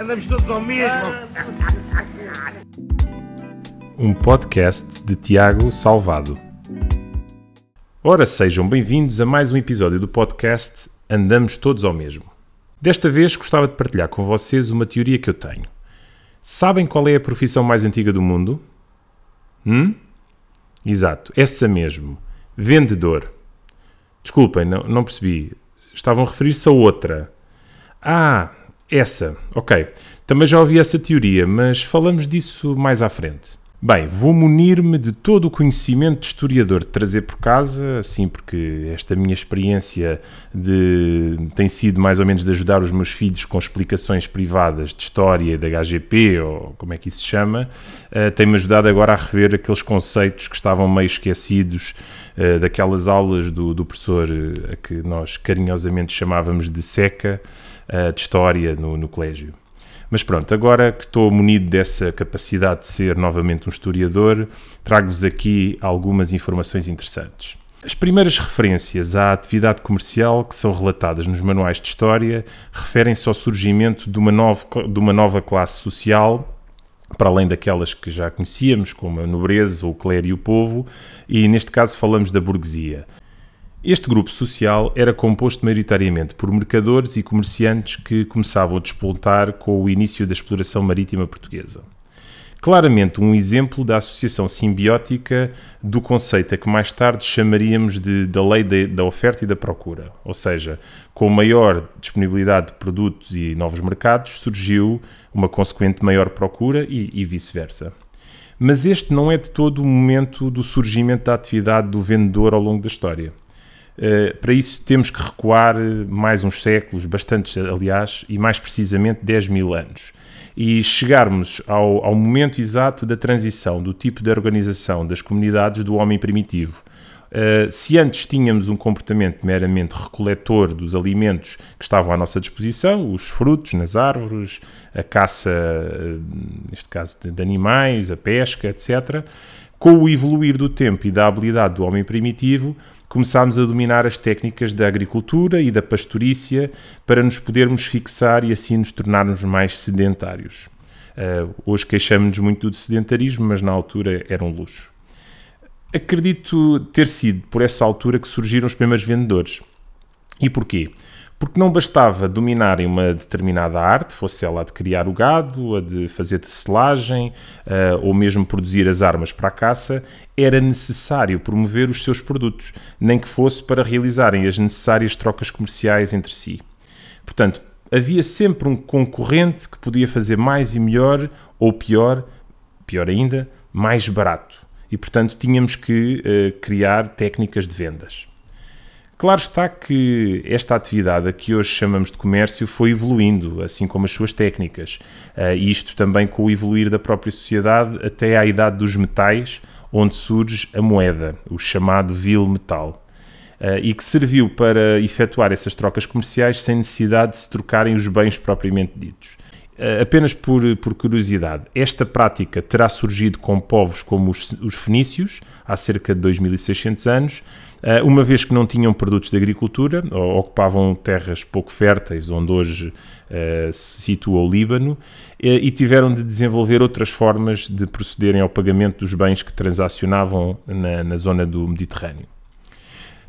Andamos todos ao mesmo. Um podcast de Tiago Salvado. Ora, sejam bem-vindos a mais um episódio do podcast Andamos Todos ao Mesmo. Desta vez gostava de partilhar com vocês uma teoria que eu tenho. Sabem qual é a profissão mais antiga do mundo? Hum? Exato, essa mesmo. Vendedor. Desculpem, não, não percebi. Estavam a referir-se a outra. Ah, essa. Ok. Também já ouvi essa teoria, mas falamos disso mais à frente. Bem, vou munir-me de todo o conhecimento de historiador de trazer por casa, assim porque esta minha experiência de, tem sido mais ou menos de ajudar os meus filhos com explicações privadas de história da HGP, ou como é que isso se chama, uh, tem-me ajudado agora a rever aqueles conceitos que estavam meio esquecidos uh, daquelas aulas do, do professor uh, a que nós carinhosamente chamávamos de seca de história no, no colégio. Mas pronto, agora que estou munido dessa capacidade de ser novamente um historiador, trago-vos aqui algumas informações interessantes. As primeiras referências à atividade comercial que são relatadas nos manuais de história referem-se ao surgimento de uma, nova, de uma nova classe social, para além daquelas que já conhecíamos, como a nobreza, o clero e o povo, e neste caso falamos da burguesia. Este grupo social era composto maioritariamente por mercadores e comerciantes que começavam a despontar com o início da exploração marítima portuguesa. Claramente um exemplo da associação simbiótica do conceito a que mais tarde chamaríamos de, da lei de, da oferta e da procura. Ou seja, com maior disponibilidade de produtos e novos mercados, surgiu uma consequente maior procura e, e vice-versa. Mas este não é de todo o momento do surgimento da atividade do vendedor ao longo da história. Uh, para isso temos que recuar mais uns séculos, bastantes aliás, e mais precisamente 10 mil anos. E chegarmos ao, ao momento exato da transição do tipo de organização das comunidades do homem primitivo. Uh, se antes tínhamos um comportamento meramente recoletor dos alimentos que estavam à nossa disposição, os frutos nas árvores, a caça, uh, neste caso de animais, a pesca, etc., com o evoluir do tempo e da habilidade do homem primitivo, começámos a dominar as técnicas da agricultura e da pastorícia para nos podermos fixar e assim nos tornarmos mais sedentários. Uh, hoje queixamos-nos muito do sedentarismo, mas na altura era um luxo. Acredito ter sido por essa altura que surgiram os primeiros vendedores. E porquê? porque não bastava dominarem uma determinada arte, fosse ela a de criar o gado, a de fazer tecelagem uh, ou mesmo produzir as armas para a caça, era necessário promover os seus produtos, nem que fosse para realizarem as necessárias trocas comerciais entre si. Portanto, havia sempre um concorrente que podia fazer mais e melhor, ou pior, pior ainda, mais barato. E, portanto, tínhamos que uh, criar técnicas de vendas. Claro está que esta atividade a que hoje chamamos de comércio foi evoluindo, assim como as suas técnicas. Uh, isto também com o evoluir da própria sociedade até à idade dos metais, onde surge a moeda, o chamado vil metal. Uh, e que serviu para efetuar essas trocas comerciais sem necessidade de se trocarem os bens propriamente ditos. Uh, apenas por, por curiosidade, esta prática terá surgido com povos como os, os fenícios, há cerca de 2600 anos, eh, uma vez que não tinham produtos de agricultura, ocupavam terras pouco férteis, onde hoje uh, se situa o Líbano, eh, e tiveram de desenvolver outras formas de procederem ao pagamento dos bens que transacionavam na, na zona do Mediterrâneo.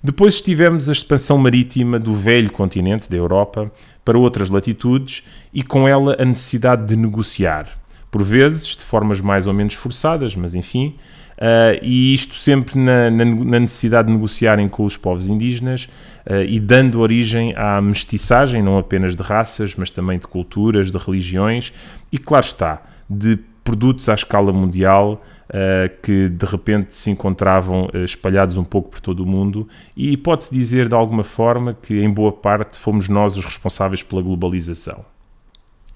Depois tivemos a expansão marítima do velho continente da Europa para outras latitudes e com ela a necessidade de negociar, por vezes de formas mais ou menos forçadas, mas enfim, Uh, e isto sempre na, na, na, necessidade de negociarem com os povos indígenas uh, e dando origem à mestiçagem, não apenas de raças, mas também de culturas, de religiões e, claro está, de produtos à escala mundial uh, que de repente se encontravam espalhados um pouco por todo o mundo e pode-se dizer de alguma forma que, em boa parte, fomos nós os responsáveis pela globalização.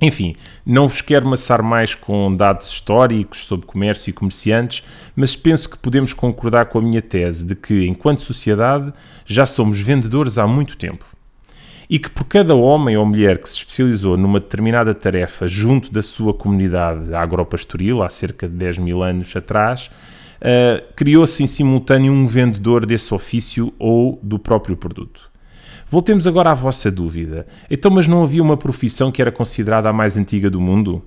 Enfim, não vos quero maçar mais com dados históricos sobre comércio e comerciantes, mas penso que podemos concordar com a minha tese de que, enquanto sociedade, já somos vendedores há muito tempo. E que por cada homem ou mulher que se especializou numa determinada tarefa junto da sua comunidade agropastoril, há cerca de 10 mil anos atrás, uh, criou-se em simultâneo um vendedor desse ofício ou do próprio produto. Voltemos agora à vossa dúvida. Então, mas não havia uma profissão que era considerada a mais antiga do mundo?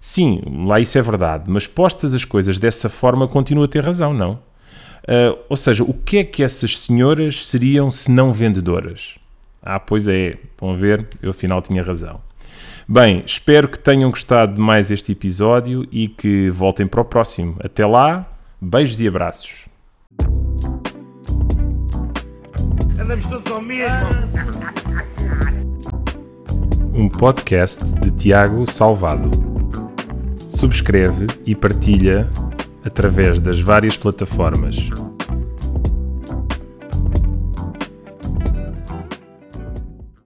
Sim, lá isso é verdade, mas postas as coisas dessa forma, continua a ter razão, não? Uh, ou seja, o que é que essas senhoras seriam se não vendedoras? Ah, pois é, estão a ver, eu afinal tinha razão. Bem, espero que tenham gostado de mais este episódio e que voltem para o próximo. Até lá, beijos e abraços. Andamos todos ao mesmo. Um podcast de Tiago Salvado. Subscreve e partilha através das várias plataformas